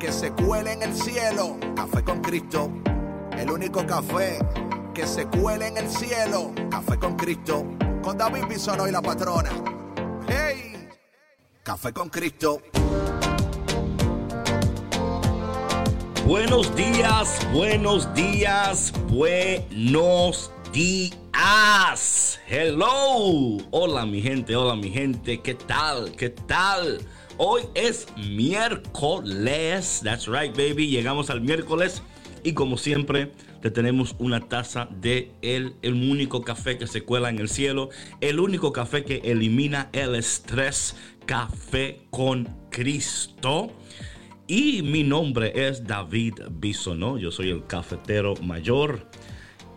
que se cuele en el cielo. Café con Cristo, el único café que se cuele en el cielo. Café con Cristo, con David Bisono y la patrona. ¡Hey! Café con Cristo. Buenos días, buenos días, buenos días. Hello. Hola mi gente, hola mi gente. ¿Qué tal? ¿Qué tal? Hoy es miércoles. That's right, baby. Llegamos al miércoles. Y como siempre, te tenemos una taza de el, el único café que se cuela en el cielo. El único café que elimina el estrés. Café con Cristo. Y mi nombre es David Bisonó. Yo soy el cafetero mayor.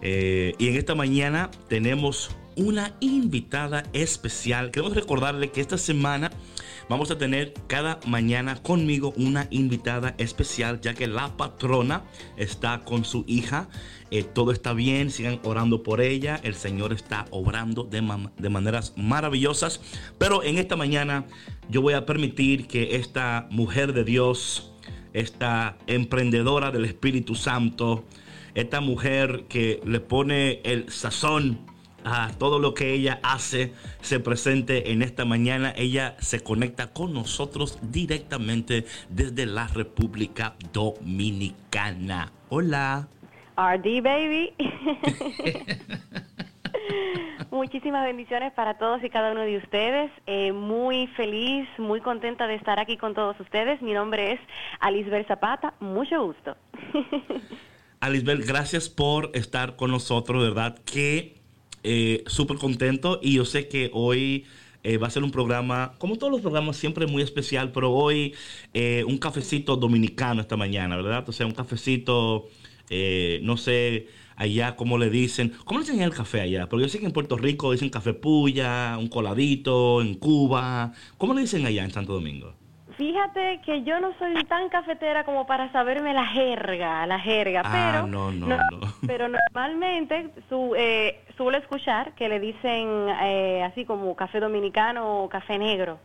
Eh, y en esta mañana tenemos una invitada especial. Queremos recordarle que esta semana vamos a tener cada mañana conmigo una invitada especial, ya que la patrona está con su hija. Eh, todo está bien, sigan orando por ella. El Señor está obrando de, de maneras maravillosas. Pero en esta mañana yo voy a permitir que esta mujer de Dios, esta emprendedora del Espíritu Santo, esta mujer que le pone el sazón a todo lo que ella hace se presente en esta mañana. Ella se conecta con nosotros directamente desde la República Dominicana. Hola. RD Baby. Muchísimas bendiciones para todos y cada uno de ustedes. Eh, muy feliz, muy contenta de estar aquí con todos ustedes. Mi nombre es Alisbel Zapata. Mucho gusto. Alisbel, gracias por estar con nosotros, ¿verdad? Que eh, súper contento y yo sé que hoy eh, va a ser un programa, como todos los programas, siempre muy especial, pero hoy eh, un cafecito dominicano esta mañana, ¿verdad? O sea, un cafecito, no sé, allá cómo le dicen, ¿cómo le dicen el café allá? Porque yo sé que en Puerto Rico dicen café puya, un coladito, en Cuba, ¿cómo le dicen allá en Santo Domingo? Fíjate que yo no soy tan cafetera como para saberme la jerga, la jerga, ah, pero no, no, no, pero normalmente su, eh, suelo escuchar que le dicen eh, así como café dominicano o café negro.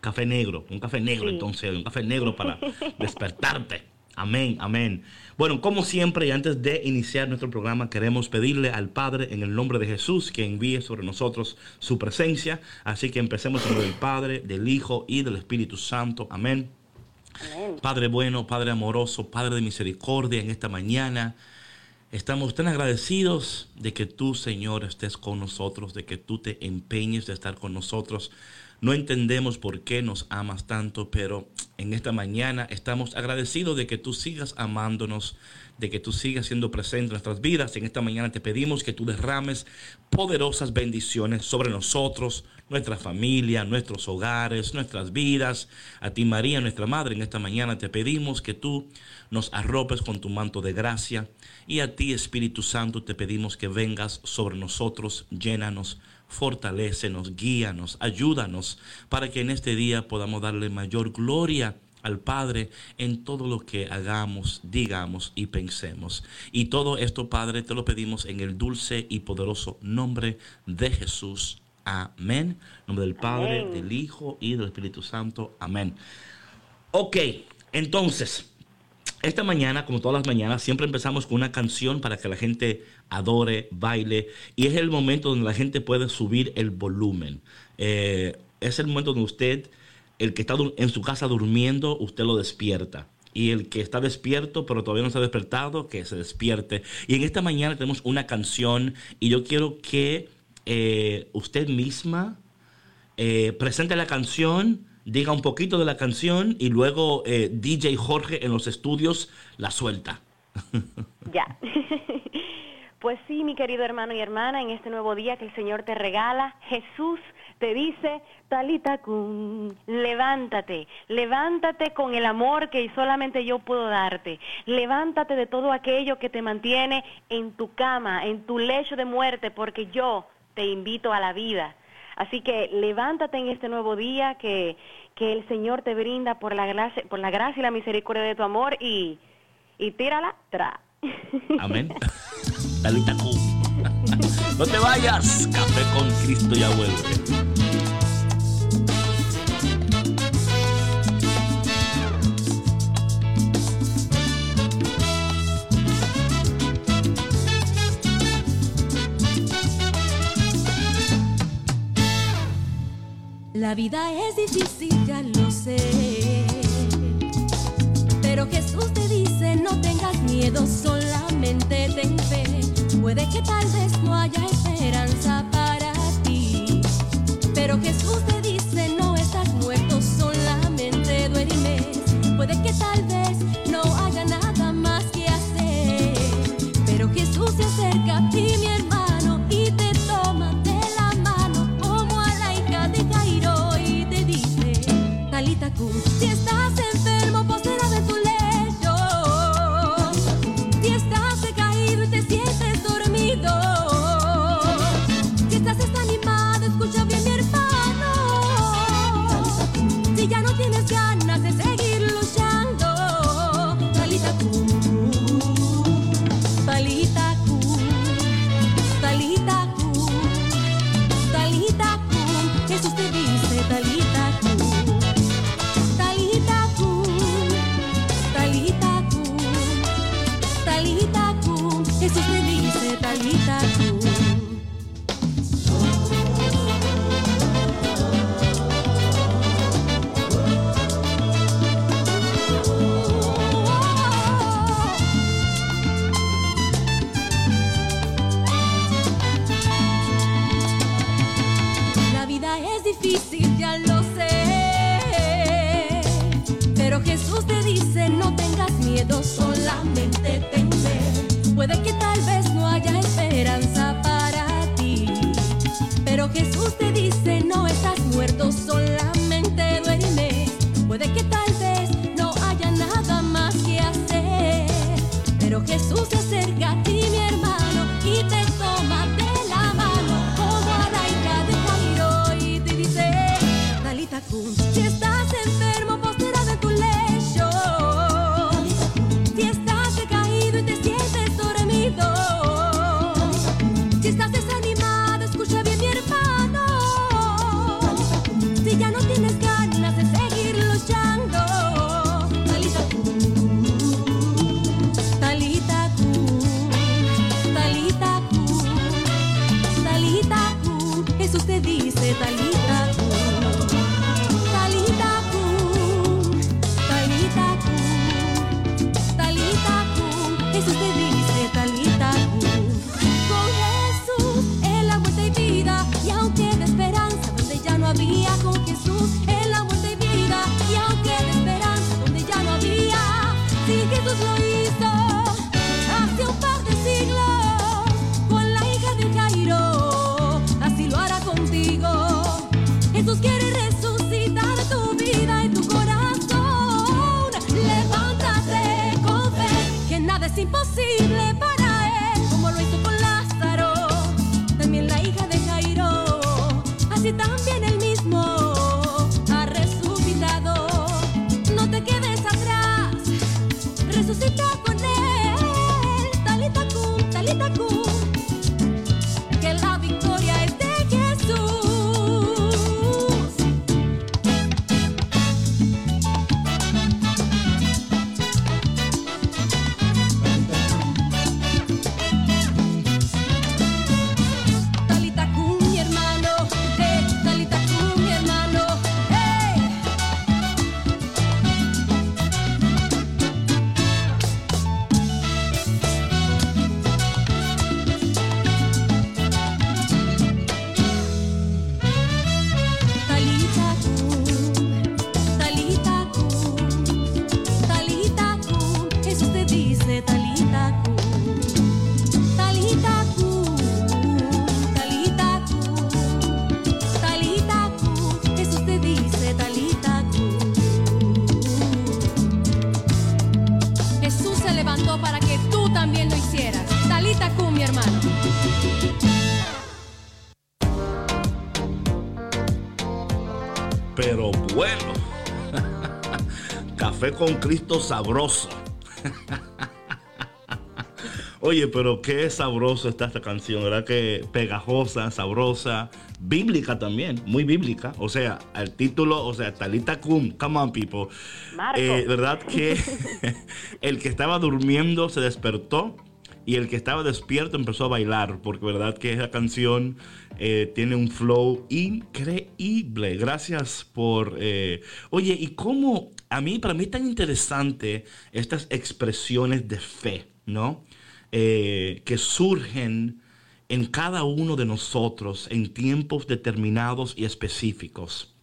Café negro, un café negro entonces, un café negro para despertarte. Amén, amén. Bueno, como siempre y antes de iniciar nuestro programa, queremos pedirle al Padre en el nombre de Jesús que envíe sobre nosotros su presencia. Así que empecemos en el Padre, del Hijo y del Espíritu Santo. Amén. amén. Padre bueno, Padre amoroso, Padre de misericordia en esta mañana. Estamos tan agradecidos de que tú, Señor, estés con nosotros, de que tú te empeñes de estar con nosotros. No entendemos por qué nos amas tanto, pero en esta mañana estamos agradecidos de que tú sigas amándonos, de que tú sigas siendo presente en nuestras vidas. En esta mañana te pedimos que tú derrames poderosas bendiciones sobre nosotros, nuestra familia, nuestros hogares, nuestras vidas. A ti María, nuestra Madre, en esta mañana te pedimos que tú nos arropes con tu manto de gracia. Y a ti Espíritu Santo te pedimos que vengas sobre nosotros, llénanos fortalécenos, guíanos, ayúdanos para que en este día podamos darle mayor gloria al Padre en todo lo que hagamos, digamos y pensemos. Y todo esto, Padre, te lo pedimos en el dulce y poderoso nombre de Jesús. Amén. En nombre del Padre, del Hijo y del Espíritu Santo. Amén. Ok, entonces, esta mañana, como todas las mañanas, siempre empezamos con una canción para que la gente adore, baile, y es el momento donde la gente puede subir el volumen. Eh, es el momento donde usted, el que está en su casa durmiendo, usted lo despierta. Y el que está despierto, pero todavía no se ha despertado, que se despierte. Y en esta mañana tenemos una canción y yo quiero que eh, usted misma eh, presente la canción diga un poquito de la canción y luego DJ Jorge en los estudios la suelta. Ya. Pues sí, mi querido hermano y hermana, en este nuevo día que el Señor te regala, Jesús te dice, Talita Kun, levántate, levántate con el amor que solamente yo puedo darte. Levántate de todo aquello que te mantiene en tu cama, en tu lecho de muerte, porque yo te invito a la vida. Así que levántate en este nuevo día que, que el Señor te brinda por la gracia, por la gracia y la misericordia de tu amor y, y tírala tra. Amén. Talita No te vayas. Café con Cristo ya vuelve. La vida es difícil, ya lo sé. Pero Jesús te dice, no tengas miedo, solamente ten fe. Puede que tal vez no haya esperanza para ti. Pero Jesús te dice, no estás muerto, solamente duermes. Puede que tal vez no haya nada más que hacer. Pero Jesús se acerca a ti, mi hermano. Si estás enfermo, contigo. Jesús quiere con Cristo sabroso. Oye, pero qué sabroso está esta canción, ¿verdad? Que pegajosa, sabrosa, bíblica también, muy bíblica. O sea, el título, o sea, Talita Kum, come on people. Eh, ¿Verdad que el que estaba durmiendo se despertó y el que estaba despierto empezó a bailar? Porque verdad que esa canción eh, tiene un flow increíble. Gracias por... eh, Oye, ¿y cómo? A mí, para mí es tan interesante estas expresiones de fe, ¿no? Eh, que surgen en cada uno de nosotros en tiempos determinados y específicos.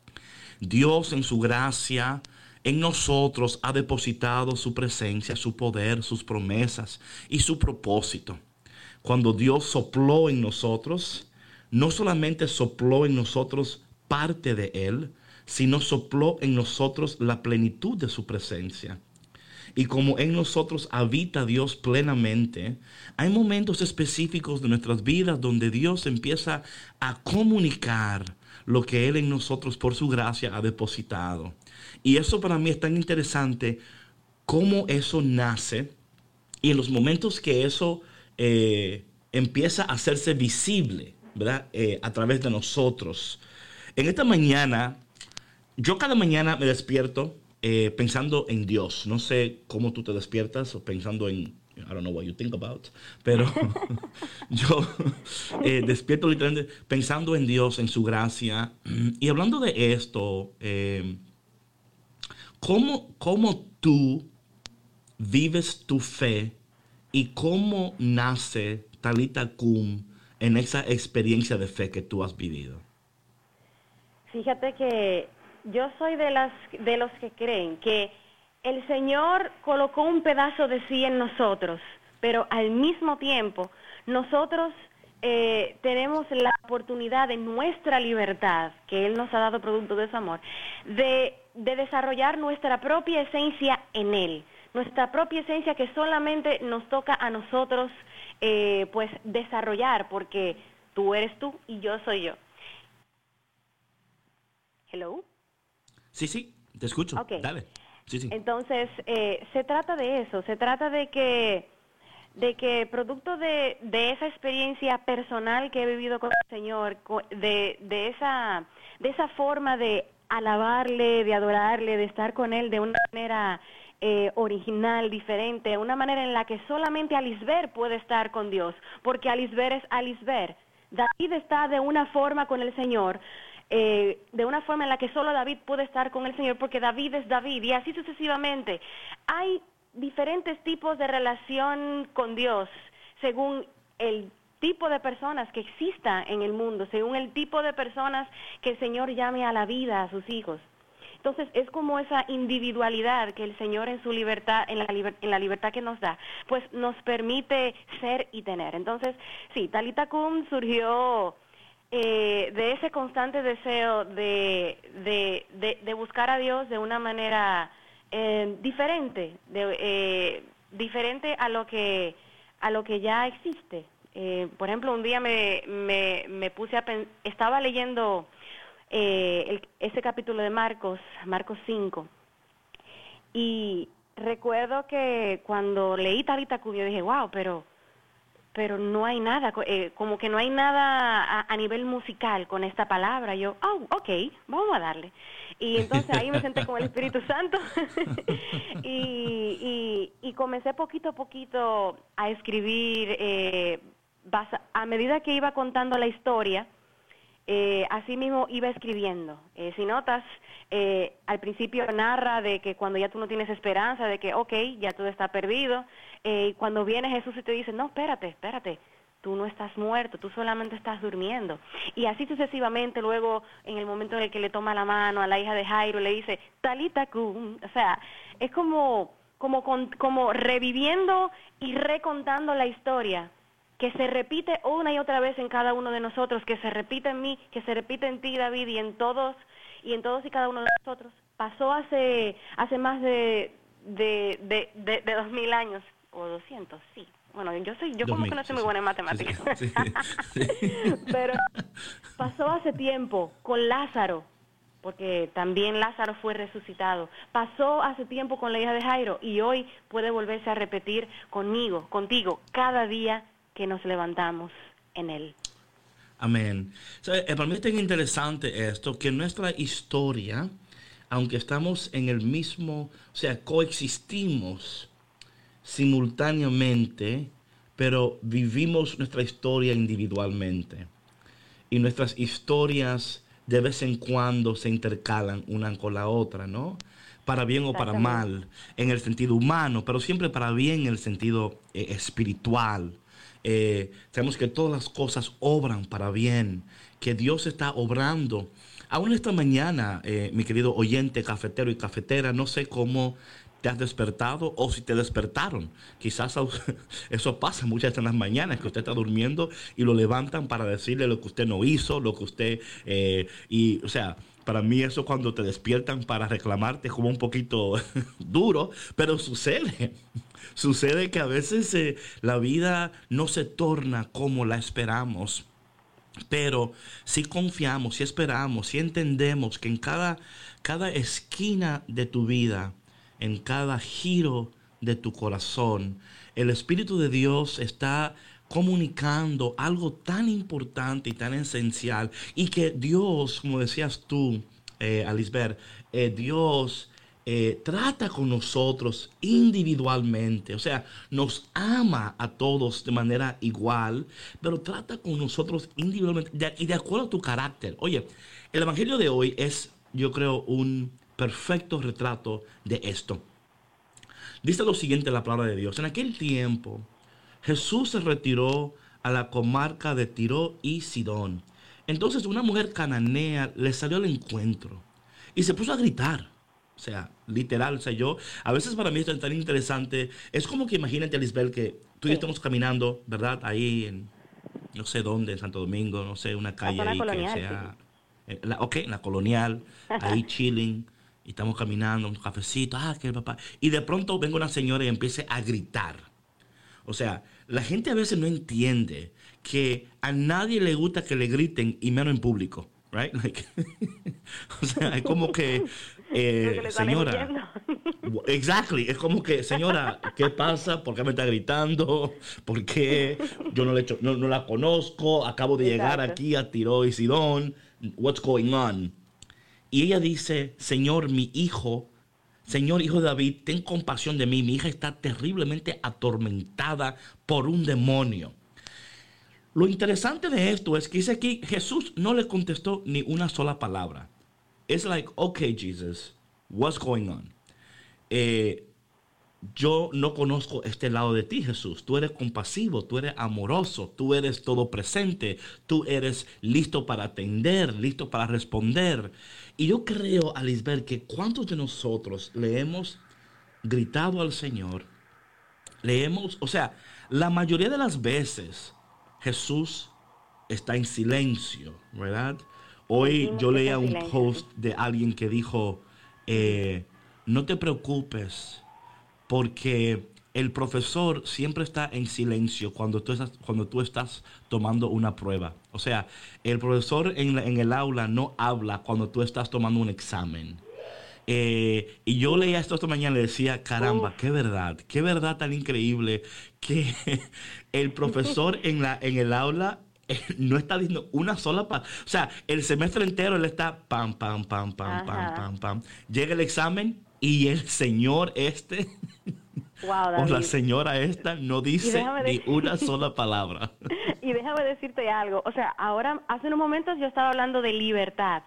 Dios en su gracia en nosotros ha depositado su presencia, su poder, sus promesas y su propósito. Cuando Dios sopló en nosotros, no solamente sopló en nosotros parte de Él, sino sopló en nosotros la plenitud de su presencia. Y como en nosotros habita Dios plenamente, hay momentos específicos de nuestras vidas donde Dios empieza a comunicar lo que Él en nosotros por su gracia ha depositado. Y eso para mí es tan interesante cómo eso nace y en los momentos que eso eh, empieza a hacerse visible, ¿verdad? Eh, a través de nosotros. En esta mañana, yo cada mañana me despierto eh, pensando en Dios. No sé cómo tú te despiertas o pensando en, I don't know what you think about, pero yo eh, despierto literalmente pensando en Dios, en su gracia. Y hablando de esto, eh, ¿cómo, ¿cómo tú vives tu fe y cómo nace Talita Kum en esa experiencia de fe que tú has vivido? Fíjate que yo soy de las de los que creen que el Señor colocó un pedazo de sí en nosotros, pero al mismo tiempo nosotros eh, tenemos la oportunidad de nuestra libertad, que Él nos ha dado producto de su amor, de, de desarrollar nuestra propia esencia en Él, nuestra propia esencia que solamente nos toca a nosotros eh, pues desarrollar, porque tú eres tú y yo soy yo. Hello. Sí, sí, te escucho. Dale. Sí, sí. Entonces, eh, se trata de eso, se trata de que, de que producto de, de esa experiencia personal que he vivido con el Señor, de, de, esa, de esa forma de alabarle, de adorarle, de estar con Él de una manera eh, original, diferente, una manera en la que solamente Alisber puede estar con Dios, porque Alisber es Alisber. David está de una forma con el Señor, eh, de una forma en la que solo David puede estar con el Señor, porque David es David, y así sucesivamente. Hay diferentes tipos de relación con Dios según el tipo de personas que exista en el mundo, según el tipo de personas que el Señor llame a la vida a sus hijos. Entonces es como esa individualidad que el Señor en su libertad, en la, liber- en la libertad que nos da, pues nos permite ser y tener. Entonces, sí, Talita Kum surgió eh, de ese constante deseo de, de, de, de buscar a Dios de una manera eh, diferente, eh, diferente a lo que a lo que ya existe. Eh, por ejemplo, un día me, me, me puse a pen- estaba leyendo eh, el- ese capítulo de Marcos, Marcos 5, y recuerdo que cuando leí Talita yo dije, wow, pero pero no hay nada, eh, como que no hay nada a, a nivel musical con esta palabra. Yo, oh, ok, vamos a darle. Y entonces ahí me senté con el Espíritu Santo y, y, y comencé poquito a poquito a escribir, eh, a medida que iba contando la historia, eh, así mismo iba escribiendo. Eh, si notas, eh, al principio narra de que cuando ya tú no tienes esperanza, de que, ok, ya todo está perdido, eh, y cuando viene Jesús y te dice, no, espérate, espérate, tú no estás muerto, tú solamente estás durmiendo. Y así sucesivamente, luego, en el momento en el que le toma la mano a la hija de Jairo, le dice, talita cum, o sea, es como, como, como reviviendo y recontando la historia que se repite una y otra vez en cada uno de nosotros, que se repite en mí, que se repite en ti, David, y en todos y en todos y cada uno de nosotros. Pasó hace hace más de de, de, de, de dos mil años o 200, sí. Bueno, yo soy, yo como 2000, que no soy sí, muy buena en matemáticas. Sí, sí, sí. Pero pasó hace tiempo con Lázaro, porque también Lázaro fue resucitado. Pasó hace tiempo con la hija de Jairo y hoy puede volverse a repetir conmigo, contigo, cada día que nos levantamos en él. Amén. Eh, para mí es tan interesante esto, que nuestra historia, aunque estamos en el mismo, o sea, coexistimos simultáneamente, pero vivimos nuestra historia individualmente. Y nuestras historias de vez en cuando se intercalan una con la otra, ¿no? Para bien o para mal, en el sentido humano, pero siempre para bien en el sentido eh, espiritual. Eh, sabemos que todas las cosas obran para bien, que Dios está obrando. Aún esta mañana, eh, mi querido oyente, cafetero y cafetera, no sé cómo te has despertado o si te despertaron. Quizás eso pasa muchas veces en las mañanas, que usted está durmiendo y lo levantan para decirle lo que usted no hizo, lo que usted... eh, y, o sea, para mí eso cuando te despiertan para reclamarte es como un poquito duro, pero sucede. Sucede que a veces eh, la vida no se torna como la esperamos. Pero si confiamos, si esperamos, si entendemos que en cada, cada esquina de tu vida, en cada giro de tu corazón, el Espíritu de Dios está comunicando algo tan importante y tan esencial y que Dios, como decías tú, eh, Alisber, eh, Dios eh, trata con nosotros individualmente, o sea, nos ama a todos de manera igual, pero trata con nosotros individualmente y de acuerdo a tu carácter. Oye, el Evangelio de hoy es, yo creo, un perfecto retrato de esto. Dice lo siguiente la palabra de Dios. En aquel tiempo, Jesús se retiró a la comarca de Tiro y Sidón. Entonces una mujer cananea le salió al encuentro y se puso a gritar. O sea, literal, o sea, yo, a veces para mí esto es tan interesante. Es como que imagínate, Lisbel, que tú y yo estamos caminando, ¿verdad? Ahí en, no sé dónde, en Santo Domingo, no sé, una calle ahí colonial, que sea... eh, la- ok, en la colonial, ahí chilling, y estamos caminando, un cafecito, ah, que el papá. Y de pronto venga una señora y empiece a gritar. O sea, la gente a veces no entiende que a nadie le gusta que le griten y menos en público, right? Like, o sea, es como que, eh, señora. Exactly, es como que, señora, ¿qué pasa? ¿Por qué me está gritando? ¿Por qué yo no, le echo- no, no la conozco? Acabo de llegar aquí a Tiro y Sidón. What's going on? Y ella dice, Señor, mi hijo, Señor hijo de David, ten compasión de mí. Mi hija está terriblemente atormentada por un demonio. Lo interesante de esto es que dice aquí, Jesús no le contestó ni una sola palabra. Es like, okay, Jesus, what's going on? Eh, yo no conozco este lado de ti, Jesús. Tú eres compasivo, tú eres amoroso, tú eres todo presente, tú eres listo para atender, listo para responder. Y yo creo, Alisbert, que cuántos de nosotros le hemos gritado al Señor, le hemos, o sea, la mayoría de las veces Jesús está en silencio, ¿verdad? Hoy yo leía un post de alguien que dijo, eh, no te preocupes, porque el profesor siempre está en silencio cuando tú estás, cuando tú estás tomando una prueba. O sea, el profesor en, en el aula no habla cuando tú estás tomando un examen. Eh, y yo leía esto esta mañana y le decía, caramba, qué verdad, qué verdad tan increíble que el profesor en, la, en el aula eh, no está diciendo una sola palabra. O sea, el semestre entero él está pam, pam, pam, pam, pam, pam, pam. Llega el examen y el señor este Wow, o la señora esta no dice ni una sola palabra. Y déjame decirte algo, o sea, ahora, hace unos momentos yo estaba hablando de libertad.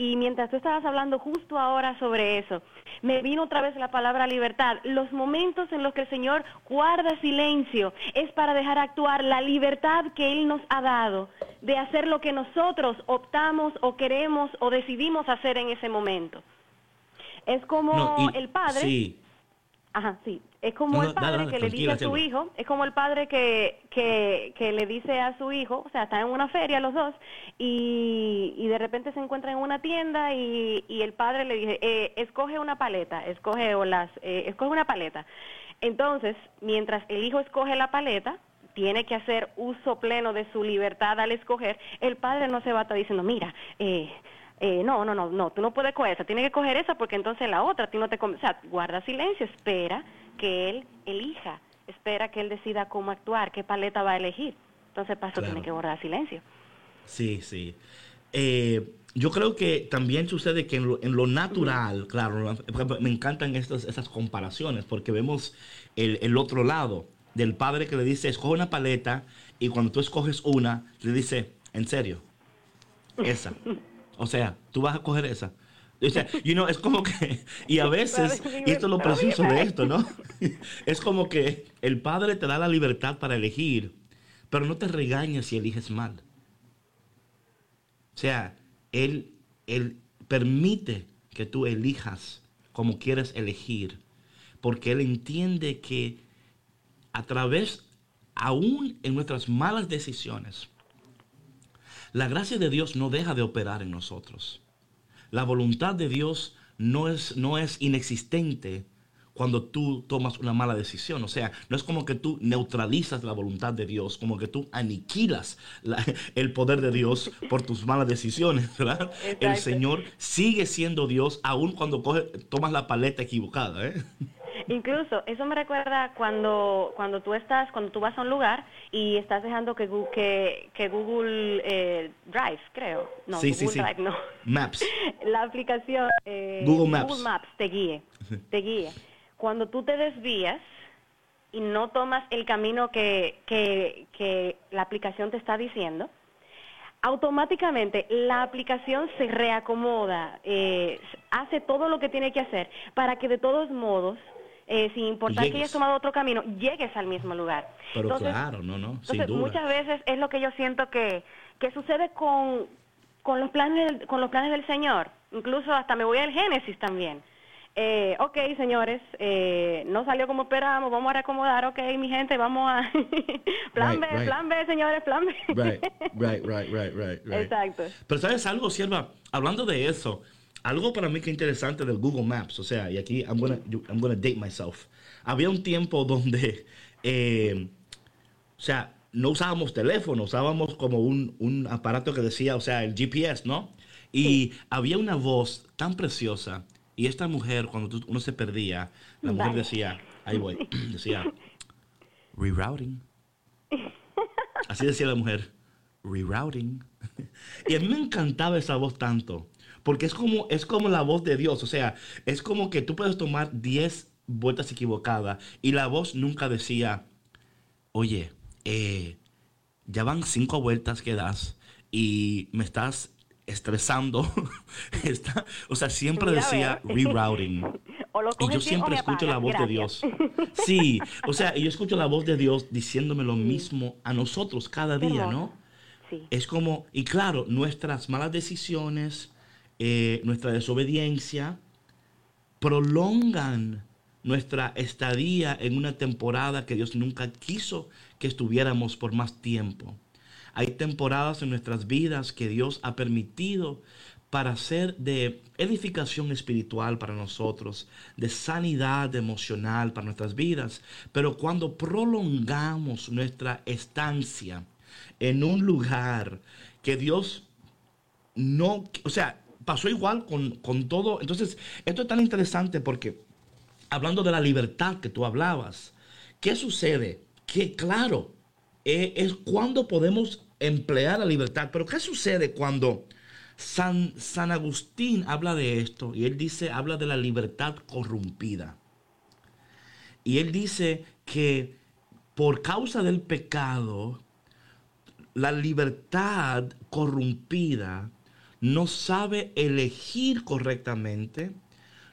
Y mientras tú estabas hablando justo ahora sobre eso, me vino otra vez la palabra libertad. Los momentos en los que el Señor guarda silencio es para dejar actuar la libertad que Él nos ha dado de hacer lo que nosotros optamos o queremos o decidimos hacer en ese momento. Es como No, y- el Padre. Sí, Ajá, sí. Es como No, el padre que le dice a su hijo, es como el padre que, que, que le dice a su hijo, o sea, están en una feria los dos, y, y de repente se encuentran en una tienda y, y el padre le dice, eh, escoge una paleta, escoge o las, eh, escoge una paleta. Entonces, mientras el hijo escoge la paleta, tiene que hacer uso pleno de su libertad al escoger, el padre no se va a estar diciendo, mira, eh, eh, no, no, no, no, tú no puedes coger esa, tienes que coger esa porque entonces la otra, a ti no te... O sea, guarda silencio, espera que él elija, espera que él decida cómo actuar, qué paleta va a elegir. Entonces, para eso tiene que guardar silencio. Sí, sí. Eh, yo creo que también sucede que en lo, natural, claro, me encantan estas, esas comparaciones porque vemos el, el, otro lado del padre que le dice, escoge una paleta y cuando tú escoges una, le dice, en serio, esa. O sea, tú vas a coger esa. O sea, you know, es como que, y a veces, y esto es lo preciso de esto, ¿no? Es como que el padre te da la libertad para elegir, pero no te regaña si eliges mal. O sea, él, él permite que tú elijas como quieres elegir, porque Él entiende que a través, aún en nuestras malas decisiones, la gracia de Dios no deja de operar en nosotros. La voluntad de Dios no es, no es inexistente cuando tú tomas una mala decisión. O sea, no es como que tú neutralizas la voluntad de Dios, como que tú aniquilas el poder de Dios por tus malas decisiones, ¿verdad? El Señor sigue siendo Dios aun cuando coge, tomas la paleta equivocada. ¿eh? Incluso, eso me recuerda cuando, cuando tú estás, cuando tú vas a un lugar y estás dejando que, que, que Google eh, Drive, creo. No, Google Drive, no. Maps. La aplicación eh, Google Maps. Google Maps te guíe, te guíe cuando tú te desvías y no tomas el camino que, que, la aplicación te está diciendo, automáticamente la aplicación se reacomoda, eh, hace todo lo que tiene que hacer para que de todos modos, eh, sin importar que hayas tomado otro camino, llegues al mismo lugar. Pero claro, no, no, sin duda. muchas veces es lo que yo siento que, que sucede con, con, los planes, con los planes del Señor. Incluso hasta me voy al Génesis también. Eh, ok, señores, eh, no salió como esperábamos, vamos a reacomodar, ok, mi gente, vamos a... plan B, plan B, señores, plan B. right, right, right, right, right, Exacto. Pero sabes algo, Sierva, hablando de eso, algo para mí que interesante del Google Maps, o sea, y aquí I'm gonna, I'm gonna date myself. Había un tiempo donde, eh, o sea, no usábamos teléfono, usábamos como un, un, aparato que decía, o sea, el GPS, ¿no? Y había una voz tan preciosa y esta mujer, cuando uno se perdía, la mujer decía, ahí voy, decía, rerouting. Así decía la mujer, rerouting. Y a mí me encantaba esa voz tanto, porque es como, es como la voz de Dios, o sea, es como que tú puedes tomar 10 vueltas equivocadas y la voz nunca decía, oye, eh, ya van cinco vueltas que das y me estás estresando. Está, o sea, siempre decía rerouting. y yo siempre escucho la voz de Dios. Sí, o sea, yo escucho la voz de Dios diciéndome lo mismo a nosotros cada día, ¿no? Sí. Es como, y claro, nuestras malas decisiones, eh, nuestra desobediencia, prolongan nuestra estadía en una temporada que Dios nunca quiso que estuviéramos por más tiempo. Hay temporadas en nuestras vidas que Dios ha permitido para ser de edificación espiritual para nosotros, de sanidad emocional para nuestras vidas. Pero cuando prolongamos nuestra estancia en un lugar que Dios no, o sea, pasó igual con, con todo. Entonces, esto es tan interesante porque hablando de la libertad que tú hablabas, ¿qué sucede? Que claro, eh, es cuando podemos emplear la libertad. Pero ¿qué sucede cuando San, San Agustín habla de esto? Y él dice, habla de la libertad corrompida. Y él dice que por causa del pecado, la libertad corrompida no sabe elegir correctamente,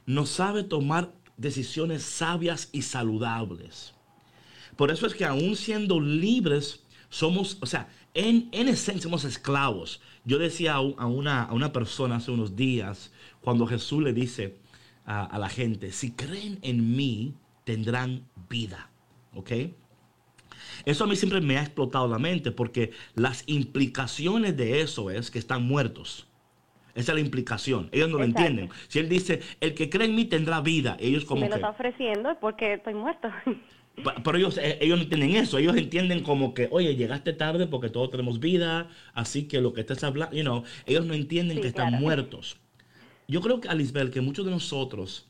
no sabe tomar decisiones sabias y saludables. Por eso es que aún siendo libres, somos, o sea, en, esencia somos esclavos. Yo decía a una, a una persona hace unos días, cuando Jesús le dice a, a la gente, si creen en mí, tendrán vida. ¿Ok? Eso a mí siempre me ha explotado la mente porque las implicaciones de eso es que están muertos. Esa es la implicación. Ellos no lo entienden. Si él dice, el que cree en mí tendrá vida, ellos como me lo que... está ofreciendo porque estoy muerto. Pero ellos, eh, ellos no entienden eso. Ellos entienden como que, oye, llegaste tarde porque todos tenemos vida, así que lo que estás hablando, you know, ellos no entienden Sí, que están claro. muertos. Yo creo que, Alisbel, que muchos de nosotros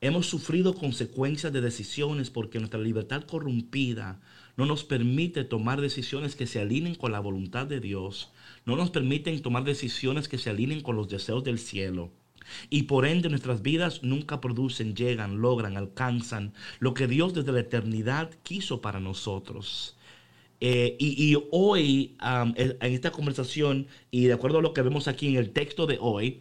hemos sufrido consecuencias de decisiones porque nuestra libertad corrompida no nos permite tomar decisiones que se alineen con la voluntad de Dios, no nos permiten tomar decisiones que se alineen con los deseos del cielo. Y por ende nuestras vidas nunca producen, llegan, logran, alcanzan lo que Dios desde la eternidad quiso para nosotros. Eh, y, y hoy, en esta conversación, y de acuerdo a lo que vemos aquí en el texto de hoy,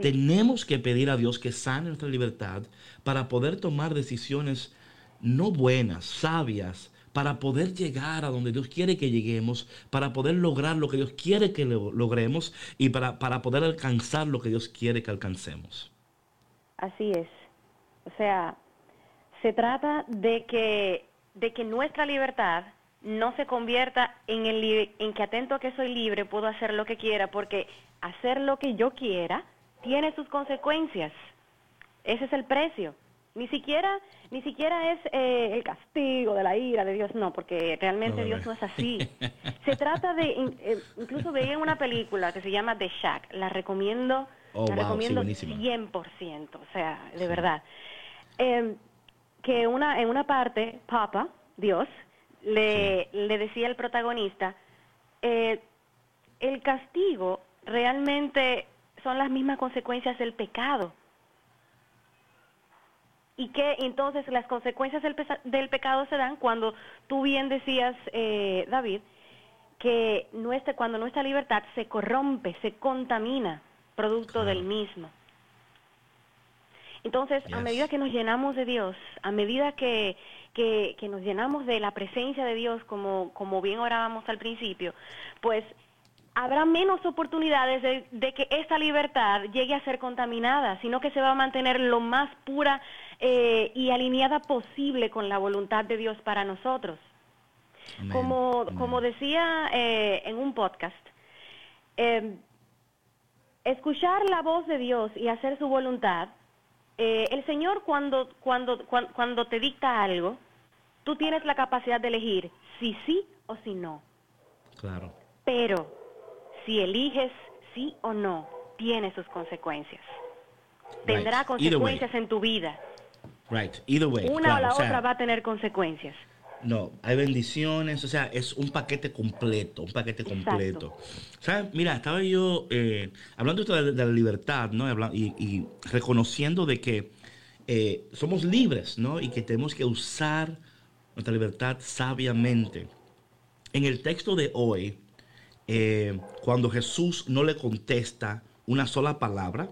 tenemos que pedir a Dios que sane nuestra libertad para poder tomar decisiones no buenas, sabias, para poder llegar a donde Dios quiere que lleguemos, para poder lograr lo que Dios quiere que lo- logremos y para, para poder alcanzar lo que Dios quiere que alcancemos. Así es. O sea, se trata de que, de que nuestra libertad no se convierta en, el, en que atento a que soy libre, puedo hacer lo que quiera, porque hacer lo que yo quiera tiene sus consecuencias. Ese es el precio. Ni siquiera, ni siquiera es eh, el castigo de la ira de Dios, no, porque realmente No, Dios no. es así. Se trata de, eh, incluso veía una película que se llama The Shack, la recomiendo, Oh, la wow, sí, recomiendo buenísima. 100%, o sea, de verdad. Eh, que una, en una parte, Papa, Dios, le, le decía al protagonista, eh, el castigo realmente son las mismas consecuencias del pecado. Y que entonces las consecuencias del, del pecado se dan cuando tú bien decías, eh, David, que nuestra, cuando nuestra libertad se corrompe, se contamina, producto Claro. del mismo. Entonces, a medida que nos llenamos de Dios, a medida que, que, que nos llenamos de la presencia de Dios, como, como bien orábamos al principio, pues habrá menos oportunidades de, de que esa libertad llegue a ser contaminada, sino que se va a mantener lo más pura eh, y alineada posible con la voluntad de Dios para nosotros. Amén, Como, amén. como decía eh, en un podcast, eh, escuchar la voz de Dios y hacer su voluntad, eh, el Señor cuando, cuando, cuan- cuando, te dicta algo, tú tienes la capacidad de elegir si sí o si no. Claro. Pero si eliges sí o no, tiene sus consecuencias. Tendrá Right. Consecuencias en tu vida. Right. Either way. Una claro, o la o sea, otra va a tener consecuencias. No, hay bendiciones, o sea, es un paquete completo, un paquete Exacto. completo. ¿Sabes? Mira, estaba yo eh, hablando de, de la libertad, ¿no? Y reconociendo de que eh, somos libres, ¿no? Y que tenemos que usar nuestra libertad sabiamente. En el texto de hoy, eh, cuando Jesús no le contesta una sola palabra,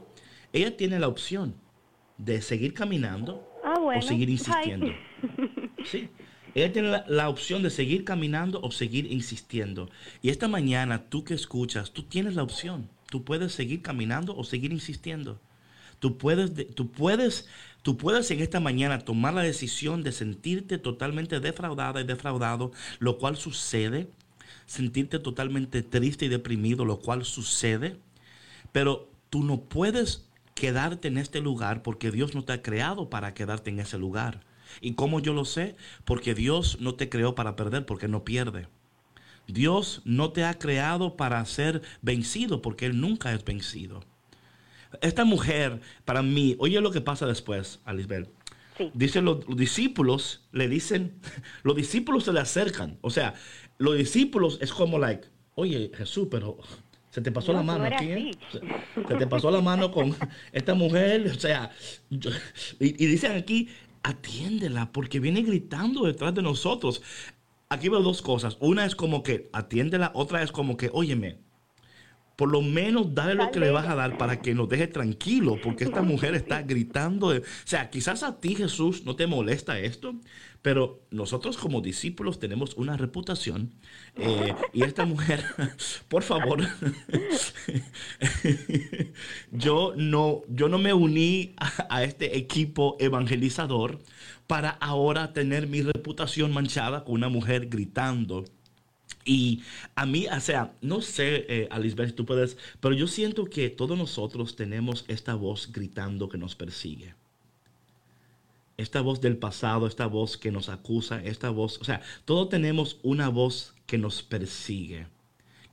ella tiene la opción de seguir caminando Ah, bueno. o seguir insistiendo. Sí. Ella tiene la, la opción de seguir caminando o seguir insistiendo. Y esta mañana, tú que escuchas, tú tienes la opción. Tú puedes seguir caminando o seguir insistiendo. Tú puedes, de- tú puedes, tú puedes en esta mañana tomar la decisión de sentirte totalmente defraudada y defraudado, lo cual sucede. Sentirte totalmente triste y deprimido, lo cual sucede. Pero tú no puedes quedarte en este lugar porque Dios no te ha creado para quedarte en ese lugar. ¿Y cómo yo lo sé? Porque Dios no te creó para perder, porque no pierde. Dios no te ha creado para ser vencido, porque Él nunca es vencido. Esta mujer, para mí, oye lo que pasa después, Alisbel. Sí. Dicen los, los discípulos, le dicen, los discípulos se le acercan. O sea, los discípulos es como like, oye Jesús, pero se te pasó No, la mano no aquí, ¿eh? Se, se te pasó la mano con esta mujer, o sea, yo- y, y dicen aquí, atiéndela, porque viene gritando detrás de nosotros. Aquí veo dos cosas. Una es como que atiéndela, otra es como que, óyeme, por lo menos dale lo que le vas a dar para que nos deje tranquilo, porque esta mujer está gritando. de- o sea, quizás a ti, Jesús, no te molesta esto, pero nosotros como discípulos tenemos una reputación. eh, y esta mujer, por favor, yo no, yo no me uní a, a este equipo evangelizador para ahora tener mi reputación manchada con una mujer gritando Y a mí, o sea, no sé, eh, Alisbeth, tú puedes, pero yo siento que todos nosotros tenemos esta voz gritando que nos persigue. Esta voz del pasado, esta voz que nos acusa, esta voz, o sea, todos tenemos una voz que nos persigue,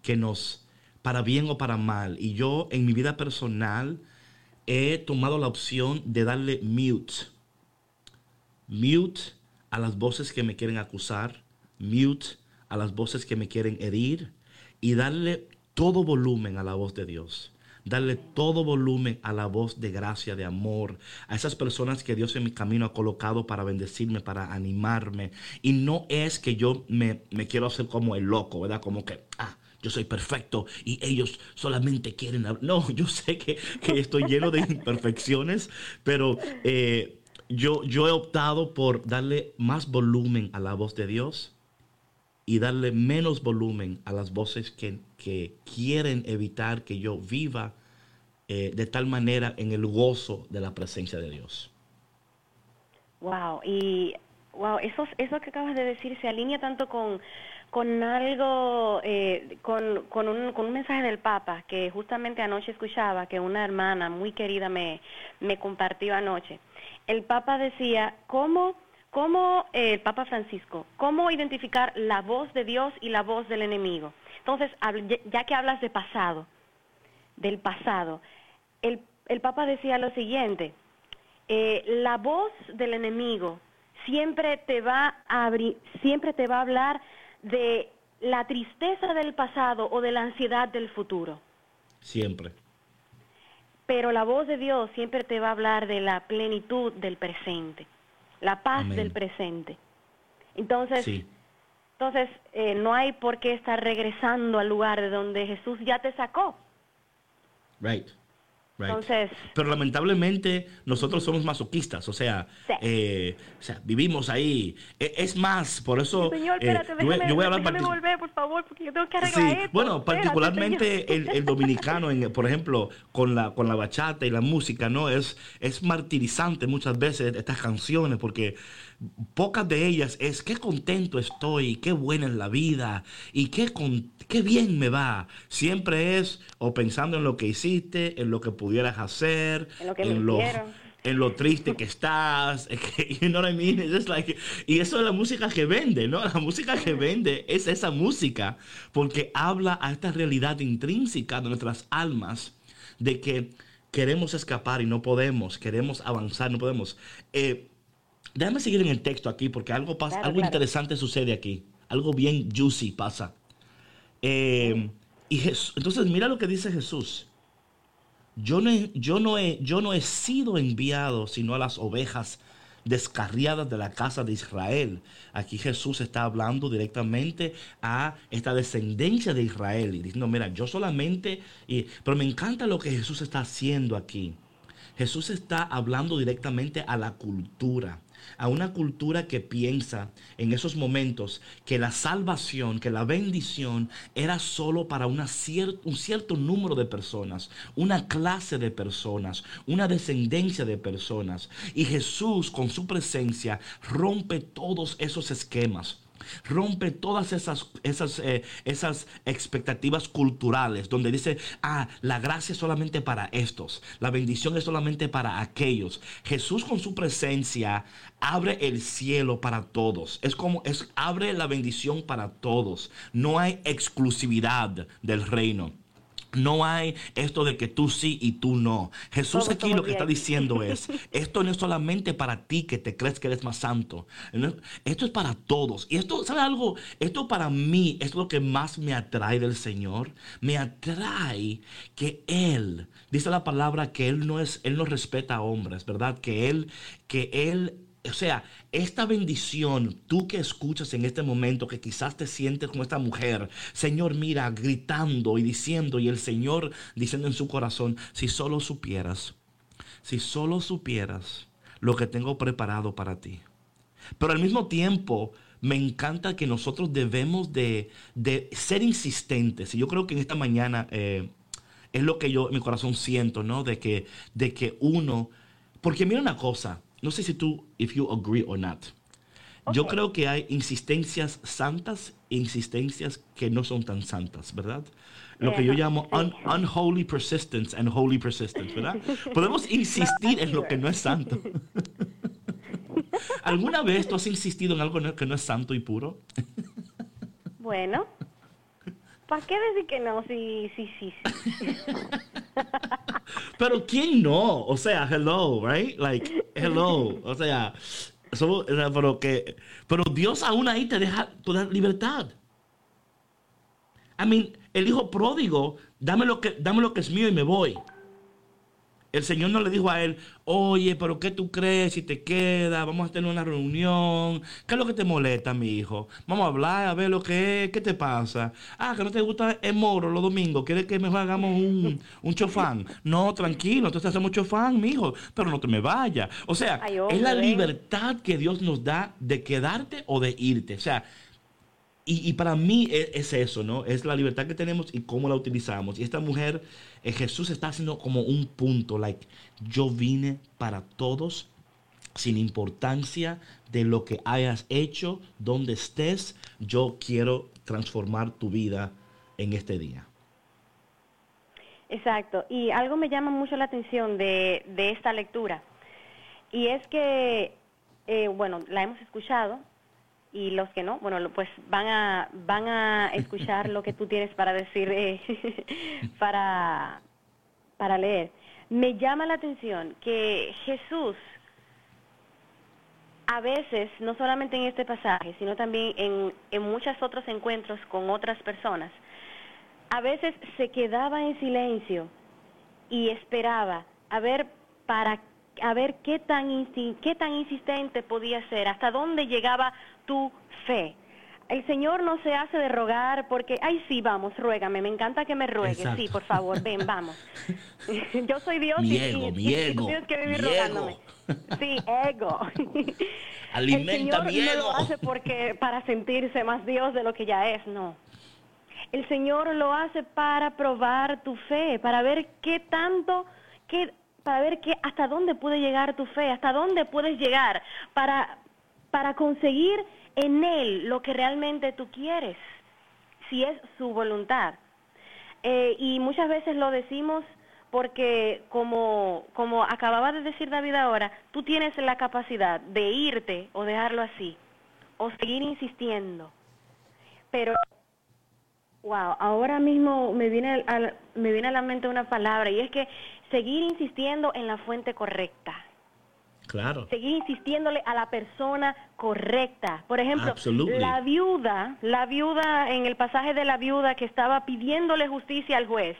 que nos, para bien o para mal. Y yo en mi vida personal he tomado la opción de darle mute. Mute a las voces que me quieren acusar, mute a las voces que me quieren herir y darle todo volumen a la voz de Dios. Darle todo volumen a la voz de gracia, de amor, a esas personas que Dios en mi camino ha colocado para bendecirme, para animarme. Y no es que yo me, quiero hacer como el loco, ¿verdad? Como que, ah, yo soy perfecto y ellos solamente quieren No, yo sé que, estoy lleno de imperfecciones, pero eh, yo, yo he optado por darle más volumen a la voz de Dios y darle menos volumen a las voces que, quieren evitar que yo viva eh, de tal manera en el gozo de la presencia de Dios. Wow, y wow, eso, eso que acabas de decir se alinea tanto con, con algo, eh, con, con, un, con un mensaje del Papa que justamente anoche escuchaba, que una hermana muy querida me, me compartió anoche. El Papa decía, ¿cómo ¿Cómo, eh, el Papa Francisco, cómo identificar la voz de Dios y la voz del enemigo? Entonces, ya que hablas de pasado, del pasado, el, Papa decía lo siguiente, eh, la voz del enemigo siempre te va a siempre te va a hablar de la tristeza del pasado o de la ansiedad del futuro. Siempre. Pero la voz de Dios siempre te va a hablar de la plenitud del presente la paz del presente. Entonces, entonces eh, no hay por qué estar regresando al lugar de donde Jesús ya te sacó. Right. Pero lamentablemente nosotros somos masoquistas, o sea, eh, o sea vivimos ahí. E, es más, por eso... Señor, eh, espérate, yo, voy a hablar volver, por favor, porque yo tengo que arreglar sí, Bueno, particularmente el, dominicano, en, por ejemplo, con la, con la bachata y la música, ¿no? Es, es martirizante muchas veces estas canciones, porque pocas de ellas es qué contento estoy, qué buena es la vida y qué, qué bien me va. Siempre es o pensando en lo que hiciste, en lo que pudieras hacer, en lo, en lo triste que estás, you know what I mean? y eso es la música que vende, ¿no? La música que vende es esa música porque habla a esta realidad intrínseca de nuestras almas de que queremos escapar y no podemos, queremos avanzar, no podemos. Eh, Déjame seguir en el texto aquí porque algo pasa, algo interesante sucede aquí. Algo bien juicy pasa. Eh, y entonces mira lo que dice Jesús. Yo no, yo, no he, yo no he sido enviado sino a las ovejas descarriadas de la casa de Israel. Aquí Jesús está hablando directamente a esta descendencia de Israel y diciendo, mira, yo solamente, y, pero me encanta lo que Jesús está haciendo aquí. Jesús está hablando directamente a la cultura a una cultura que piensa en esos momentos que la salvación, que la bendición era solo para una un cierto número de personas, una clase de personas, una descendencia de personas. Y Jesús con su presencia rompe todos esos esquemas rompe todas esas, esas, eh, esas expectativas culturales donde dice, ah, la gracia es solamente para estos, la bendición es solamente para aquellos. Jesús con su presencia abre el cielo para todos. Es como, es, abre la bendición para todos. No hay exclusividad del reino. No hay esto de que tú sí y tú no. Jesús aquí lo que está diciendo es, esto no es solamente para ti que te crees que eres más santo. Esto es para todos. Y esto, ¿sabe algo? Esto para mí es lo que más me atrae del Señor. Me atrae que Él, dice la palabra que Él no es, Él no respeta a hombres, ¿verdad? Que Él, que Él o sea, esta bendición, tú que escuchas en este momento, que quizás te sientes como esta mujer, Señor, mira, gritando y diciendo, y el Señor diciendo en su corazón, si solo supieras, si solo supieras lo que tengo preparado para ti. Pero al mismo tiempo, me encanta que nosotros debemos de, ser insistentes. Y yo creo que en esta mañana eh, es lo que yo en mi corazón siento, ¿no? De que, de que uno, porque mira una cosa, no sé si tú, if you agree or not. Yo creo que hay insistencias santas e insistencias que no son tan santas, ¿verdad? Lo que yo llamo un- unholy persistence and holy persistence, ¿verdad? Podemos insistir en lo que no es santo. ¿Alguna vez tú has insistido en algo que no es santo y puro? Bueno, ¿para qué decir que no? Sí, sí, sí, sí. Pero ¿quién no? O sea, hello, right? Like, hello. O sea, pero que pero Dios aún ahí te deja toda libertad. I mean, el hijo pródigo, dame lo que dame lo que es mío y me voy. El Señor no le dijo a él, oye, pero ¿qué tú crees si te quedas? Vamos a tener una reunión. ¿Qué es lo que te molesta, mi hijo? Vamos a hablar, a ver lo que es. ¿Qué te pasa? Ah, que no te gusta el moro los domingos. ¿Quieres que mejor hagamos un, un chofán? No, tranquilo, entonces hacemos chofán, mi hijo. Pero no te me vayas. O sea, Ay, es la libertad que Dios nos da de quedarte o de irte. O sea, y, y para mí e- es, eso, ¿no? Es la libertad que tenemos y cómo la utilizamos. Y esta mujer, eh, Jesús está haciendo como un punto, like, yo vine para todos, sin importancia de lo que hayas hecho, donde estés, yo quiero transformar tu vida en este día. Exacto. Y algo me llama mucho la atención de, esta lectura. Y es que, eh, bueno, la hemos escuchado y los que no, bueno, pues van a, van a escuchar lo que tú tienes para decir, eh, para, para leer. Me llama la atención que Jesús a veces, no solamente en este pasaje, sino también en, en muchos otros encuentros con otras personas, a veces se quedaba en silencio y esperaba a ver para a ver qué tan qué tan insistente podía ser, hasta dónde llegaba tu fe. El Señor no se hace de rogar porque, ay sí, vamos, ruégame, me encanta que me ruegues, Exacto. sí, por favor, ven, vamos. Yo soy Dios Mi y, ego, y- mi y ego, tú tienes que vivir mi rogándome. ego. Sí, ego. Alimenta El mi Señor no lo hace porque para sentirse más Dios de lo que ya es, no. El Señor lo hace para probar tu fe, para ver qué tanto, qué, para ver qué, hasta dónde puede llegar tu fe, hasta dónde puedes llegar, para, para conseguir en Él lo que realmente tú quieres, si es su voluntad. Eh, y muchas veces lo decimos porque, como, como acababa de decir David ahora, tú tienes la capacidad de irte o dejarlo así, o seguir insistiendo. Pero, wow, ahora mismo me viene, me viene a la mente una palabra, y es que seguir insistiendo en la fuente correcta Claro. seguir insistiéndole a la persona correcta. Por ejemplo, Absolutely. la viuda, la viuda en el pasaje de la viuda que estaba pidiéndole justicia al juez,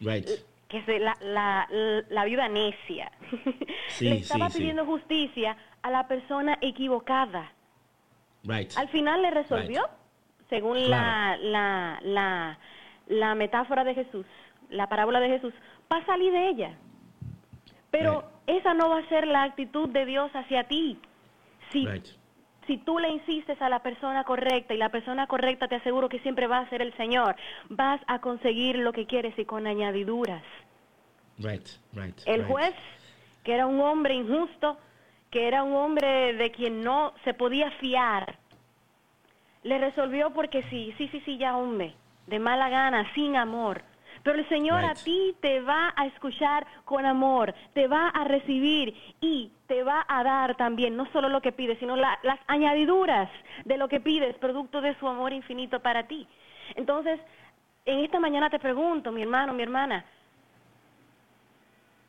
Right. que es la, la, la viuda necia, Sí, le estaba sí, sí. pidiendo justicia a la persona equivocada. Right. Al final le resolvió, según la, Claro. la, la, la metáfora de Jesús, la parábola de Jesús, va a salir de ella. Pero esa no va a ser la actitud de Dios hacia ti. Si, Right. si tú le insistes a la persona correcta y la persona correcta te aseguro que siempre va a ser el Señor, vas a conseguir lo que quieres y con añadiduras. Right. Right. El juez, que era un hombre injusto, que era un hombre de quien no se podía fiar, le resolvió porque sí, sí, sí, sí, ya hombre, de mala gana, sin amor. Pero el Señor a ti te va a escuchar con amor, te va a recibir y te va a dar también, no solo lo que pides, sino la- las añadiduras de lo que pides, producto de su amor infinito para ti. Entonces, en esta mañana te pregunto, mi hermano, mi hermana,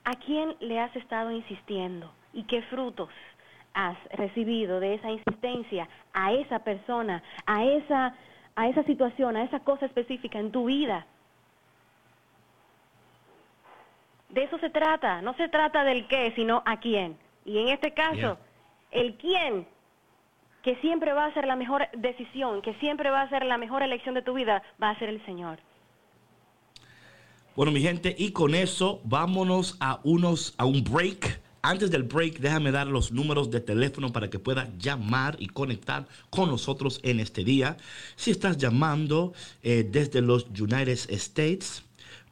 ¿A quién le has estado insistiendo y qué frutos has recibido de esa insistencia a esa persona, a esa, a esa situación, a esa cosa específica en tu vida? De eso se trata, no se trata del qué, sino a quién. Y en este caso, el quién, que siempre va a ser la mejor decisión, que siempre va a ser la mejor elección de tu vida, va a ser el Señor. Bueno, mi gente, y con eso vámonos a unos a un break. Antes del break, déjame dar los números de teléfono para que pueda llamar y conectar con nosotros en este día. Si estás llamando eh, desde los United States,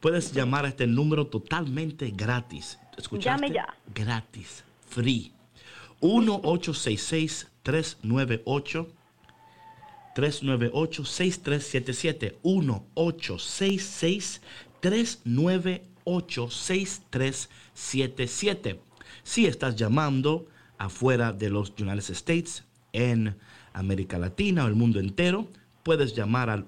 puedes llamar a este número totalmente gratis. ¿Escuchaste? Llame ya. Gratis, free. 1-866-398. 398-6377. 1-866-398-6377. Si estás llamando afuera de los United States, en América Latina o el mundo entero, puedes llamar al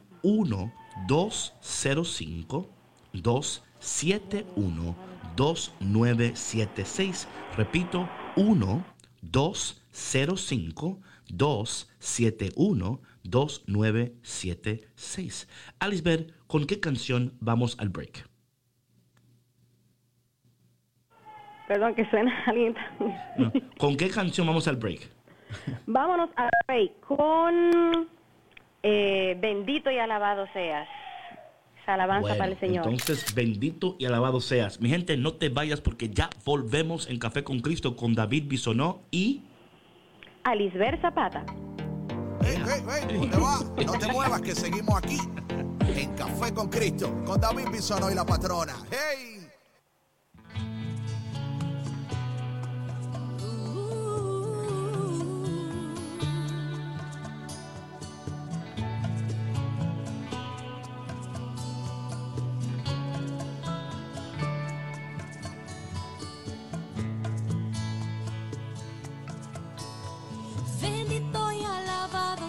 1-205-271-2976. Repito, 1-205-271-2976. Alisbeth, ¿con qué canción vamos al break? Perdón, que suena alguien. No, ¿Con qué canción vamos al break? Vámonos al break con eh, Bendito y alabado seas. Alabanza Bueno, para el Señor. Entonces, bendito y alabado seas. Mi gente, no te vayas porque ya volvemos en Café con Cristo con David Bisonó y... Alisber Zapata. Hey, hey, hey, ¿dónde va? No te muevas que seguimos aquí en Café con Cristo con David Bisono y la patrona. ¡Hey!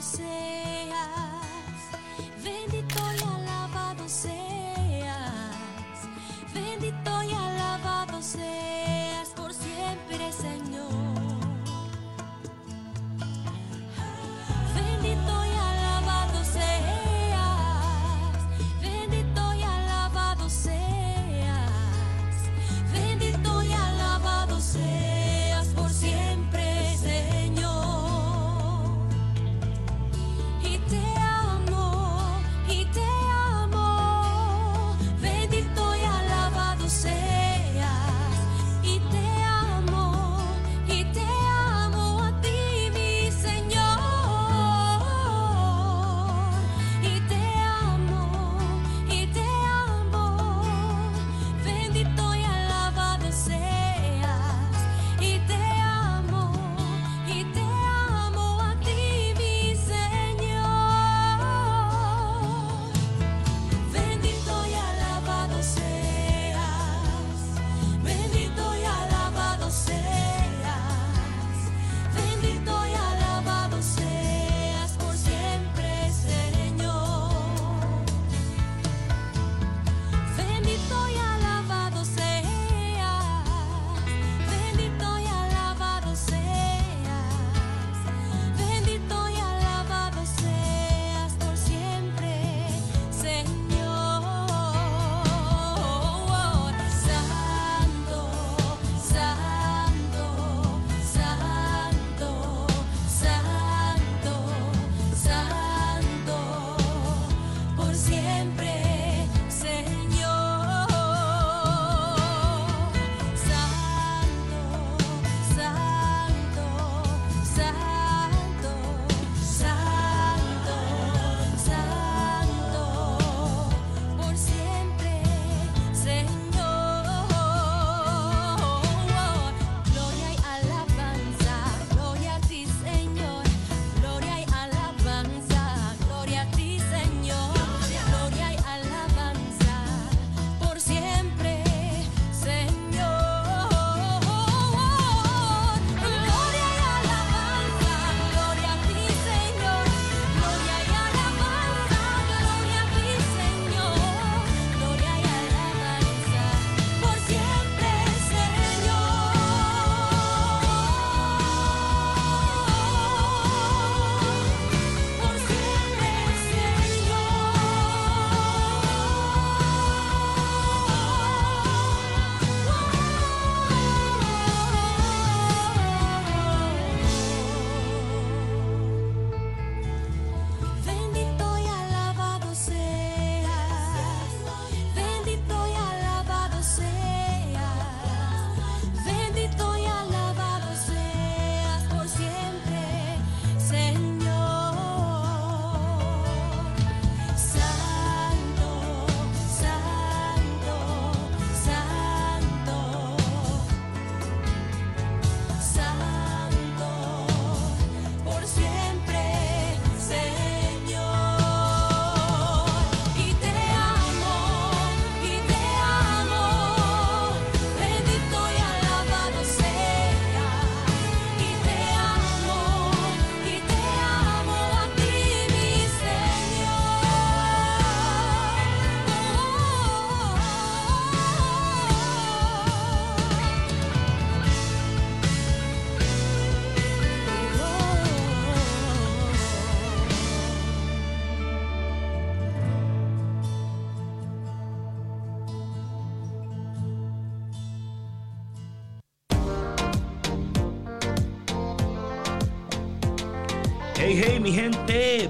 Alabado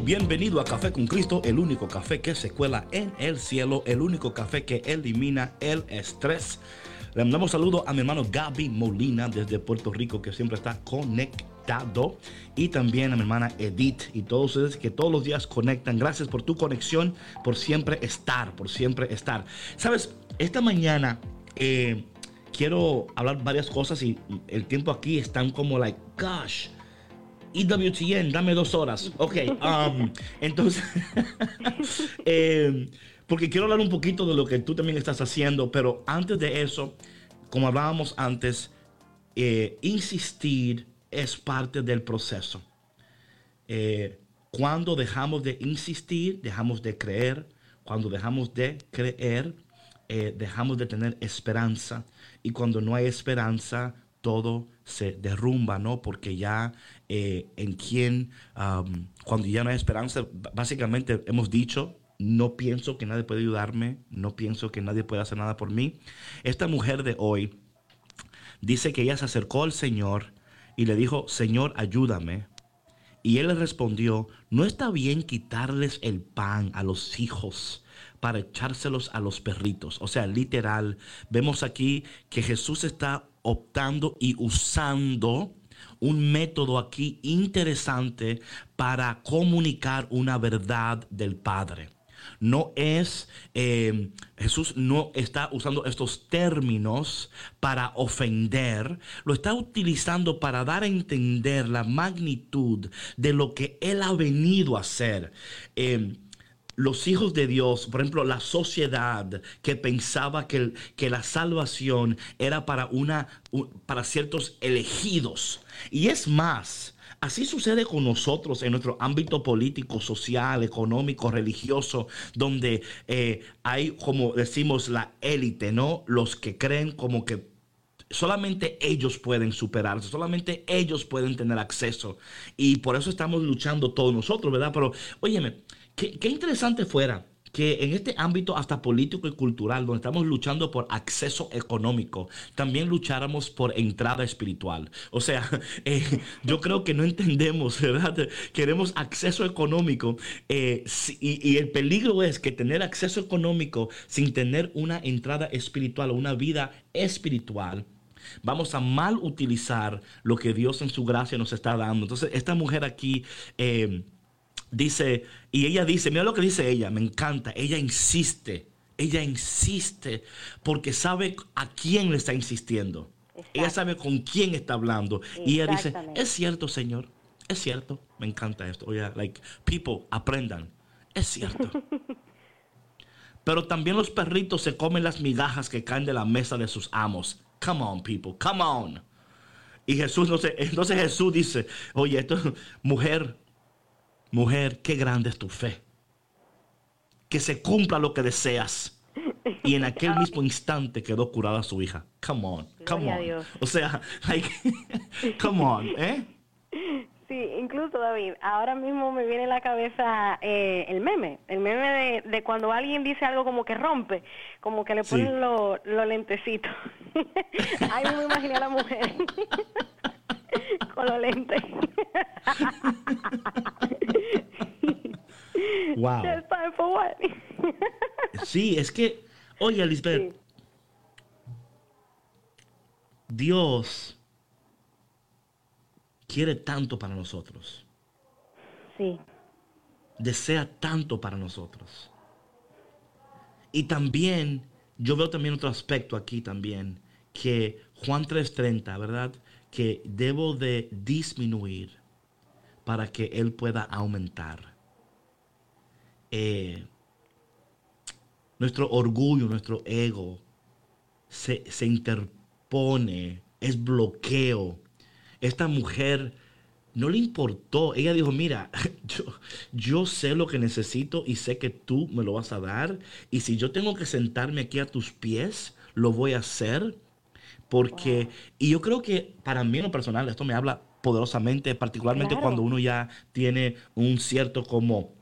bienvenido a Café con Cristo, el único café que se cuela en el cielo, el único café que elimina el estrés. Le mandamos saludo a mi hermano Gaby Molina desde Puerto Rico, que siempre está conectado. Y también a mi hermana Edith y todos ustedes que todos los días conectan. Gracias por tu conexión, por siempre estar, por siempre estar. Sabes, esta mañana eh, quiero hablar varias cosas y el tiempo aquí están como like, gosh EWTN, dame dos horas. Ok, um, entonces, eh, porque quiero hablar un poquito de lo que tú también estás haciendo, pero antes de eso, como hablábamos antes, eh, insistir es parte del proceso. Eh, cuando dejamos de insistir, dejamos de creer. Cuando dejamos de creer, dejamos de tener esperanza. Y cuando no hay esperanza, todo se derrumba, ¿no? Porque ya eh, en quien, cuando ya no hay esperanza, básicamente hemos dicho, no pienso que nadie puede ayudarme, no pienso que nadie puede hacer nada por mí. Esta mujer de hoy dice que ella se acercó al Señor y le dijo, Señor, ayúdame. Y él le respondió, no está bien quitarles el pan a los hijos para echárselos a los perritos. O sea, literal, vemos aquí que Jesús está optando y usando un método aquí interesante para comunicar una verdad del Padre. No es, eh, Jesús no está usando estos términos para ofender, lo está utilizando para dar a entender la magnitud de lo que Él ha venido a hacer. Eh, los hijos de Dios, por ejemplo, la sociedad que pensaba que, que la salvación era para, una, para ciertos elegidos. Y es más, Así sucede con nosotros en nuestro ámbito político, social, económico, religioso, donde eh, hay, como decimos, la élite, ¿no? Los que creen como que solamente ellos pueden superarse, solamente ellos pueden tener acceso. Y por eso estamos luchando todos nosotros, ¿verdad? Pero, óyeme, Qué, interesante fuera que en este ámbito hasta político y cultural, donde estamos luchando por acceso económico, también lucháramos por entrada espiritual. O sea, eh, yo creo que no entendemos, ¿verdad? Queremos acceso económico eh, y, y, el peligro es que tener acceso económico sin tener una entrada espiritual o una vida espiritual, vamos a mal utilizar lo que Dios en su gracia nos está dando. Entonces, esta mujer aquí... Eh, dice, y ella dice, mira lo que dice ella, me encanta, ella insiste, ella insiste porque sabe a quién le está insistiendo. Ella sabe con quién está hablando. Y ella dice, es cierto, Señor, es cierto, me encanta esto. Oye, like, people, aprendan, es cierto. Pero también los perritos se comen las migajas que caen de la mesa de sus amos. Come on, people, come on. Y Jesús, no sé, entonces Jesús dice, oye, esto, mujer, mujer, qué grande es tu fe. Que se cumpla lo que deseas. Y en aquel mismo instante quedó curada su hija. Come on, come on. O sea, like, come on, ¿eh? Sí, incluso David, ahora mismo me viene a la cabeza eh, el meme, el meme de, cuando alguien dice algo como que rompe, como que le ponen los lentecitos. Ahí me imaginé a la mujer con los lentes. Wow. sí, es que, oye, Lisbeth, Dios quiere tanto para nosotros. Sí. Desea tanto para nosotros. Y también, yo veo también otro aspecto aquí también, que Juan 3:30, ¿verdad? Que debo de disminuir para que Él pueda aumentar. Eh, nuestro orgullo, nuestro ego se, interpone, es bloqueo. Esta mujer no le importó. Ella dijo, mira, yo, yo sé lo que necesito y sé que tú me lo vas a dar. Y si yo tengo que sentarme aquí a tus pies, lo voy a hacer. Porque, y yo creo que para mí en lo personal, esto me habla poderosamente, particularmente cuando uno ya tiene un cierto como,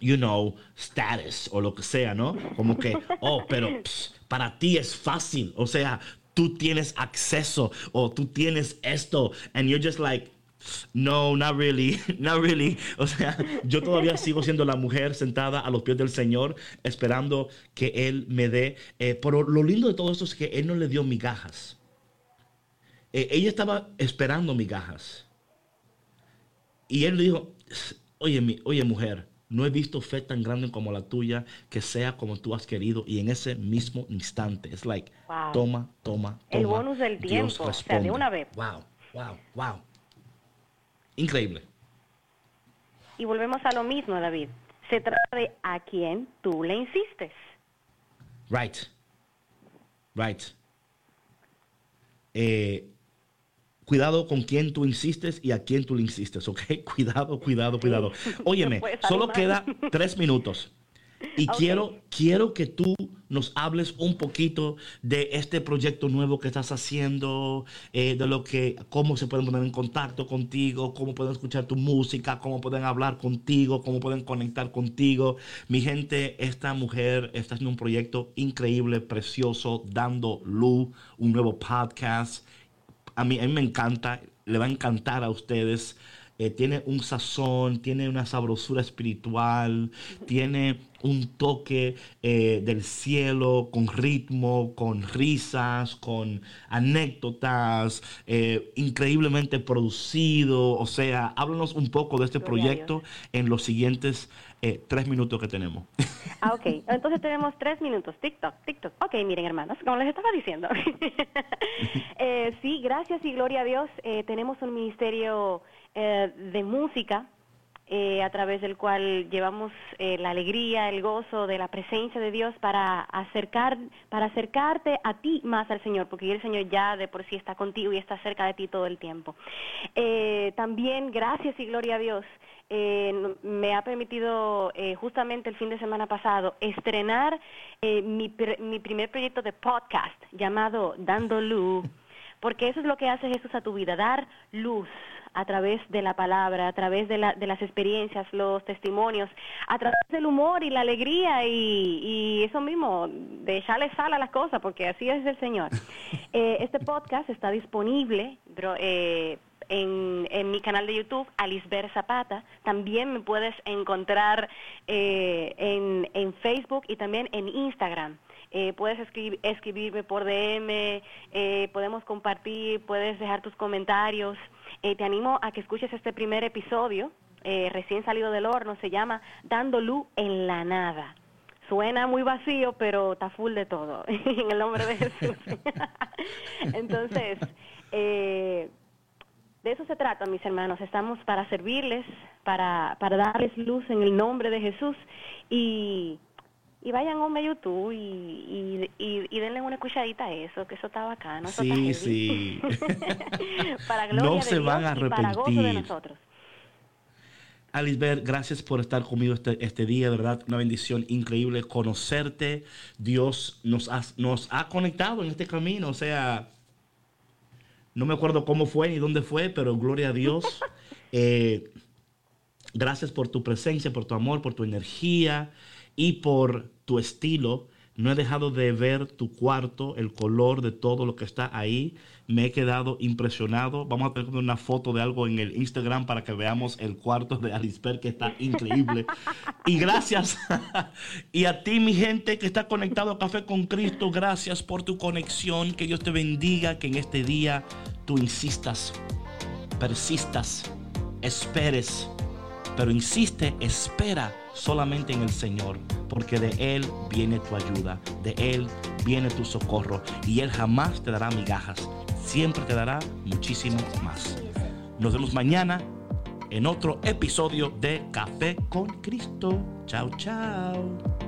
you know, status o lo que sea, ¿no? Como que, oh, pero para ti es fácil, o sea, tú tienes acceso o tú tienes esto, and you're just like, No, not really, not really. O sea, yo todavía sigo siendo la mujer sentada a los pies del Señor, esperando que Él me dé. Eh, pero lo lindo de todo esto es que Él no le dio migajas. Eh, ella estaba esperando migajas. Y Él le dijo, oye, mi, oye mujer, no he visto fe tan grande como la tuya, que sea como tú has querido. Y en ese mismo instante, es like, toma, toma, toma. El bonus del tiempo, o sea, de una vez. Wow, wow, wow. Increíble. Y volvemos a lo mismo, David. Se trata de a quién tú le insistes. Right. Right. Eh, cuidado con quién tú insistes y a quién tú le insistes, ¿ok? Cuidado, cuidado, cuidado. Óyeme, solo queda tres minutos. Y quiero, quiero que tú nos hables un poquito de este proyecto nuevo que estás haciendo, eh, de lo que, cómo se pueden poner en contacto contigo, cómo pueden escuchar tu música, cómo pueden hablar contigo, cómo pueden conectar contigo. Mi gente, esta mujer está haciendo un proyecto increíble, precioso, dando luz, un nuevo podcast. A mí, a mí me encanta, le va a encantar a ustedes. Eh, tiene un sazón, tiene una sabrosura espiritual, tiene un toque eh, del cielo con ritmo, con risas, con anécdotas, eh, increíblemente producido. O sea, háblanos un poco de este proyecto en los siguientes tres minutos que tenemos. Ah, ok. Entonces tenemos tres minutos. TikTok, TikTok. Ok, miren, hermanos, como les estaba diciendo. sí, gracias y gloria a Dios. tenemos un ministerio eh, de música eh, a través del cual llevamos eh, la alegría, el gozo de la presencia de Dios para acercar, para acercarte a ti más al Señor, porque el Señor ya de por sí está contigo y está cerca de ti todo el tiempo. también gracias y gloria a Dios. me ha permitido justamente el fin de semana pasado estrenar mi, mi primer proyecto de podcast llamado Dando Luz, porque eso es lo que hace Jesús a tu vida, dar luz a través de la palabra, a través de, la, de las experiencias, los testimonios, a través del humor y la alegría y, eso mismo, de echarle sal a las cosas, porque así es el Señor. Eh, este podcast está disponible eh, en, en, mi canal de YouTube, Alisber Zapata. También me puedes encontrar eh, en, en Facebook y también en Instagram. puedes escribirme por DM, podemos compartir, puedes dejar tus comentarios. Eh, te animo a que escuches este primer episodio, eh, recién salido del horno, se llama Dando luz en la nada. Suena muy vacío, pero está full de todo, en el nombre de Jesús. Entonces, eh, de eso se trata, mis hermanos. Estamos para servirles, para, para darles luz en el nombre de Jesús y y vayan a YouTube y, y, denle una escuchadita a eso, que eso está bacano. sí, sí. para gloria no se van a arrepentir. para gozo de nosotros. Alisbert, gracias por estar conmigo este, este día, verdad, una bendición increíble conocerte. Dios nos ha, nos ha conectado en este camino, o sea, no me acuerdo cómo fue ni dónde fue, pero gloria a Dios. Eh, gracias por tu presencia, por tu amor, por tu energía y por tu estilo. No he dejado de ver tu cuarto, el color de todo lo que está ahí. Me he quedado impresionado. Vamos a tener una foto de algo en el Instagram para que veamos el cuarto de Alisper, que está increíble. y gracias. y a ti, mi gente que está conectado a Café con Cristo, gracias por tu conexión. Que Dios te bendiga, que en este día tú insistas, persistas, esperes. Pero insiste, espera solamente en el Señor, porque de Él viene tu ayuda, de Él viene tu socorro y Él jamás te dará migajas, siempre te dará muchísimo más. Nos vemos mañana en otro episodio de Café con Cristo. Chao, chao.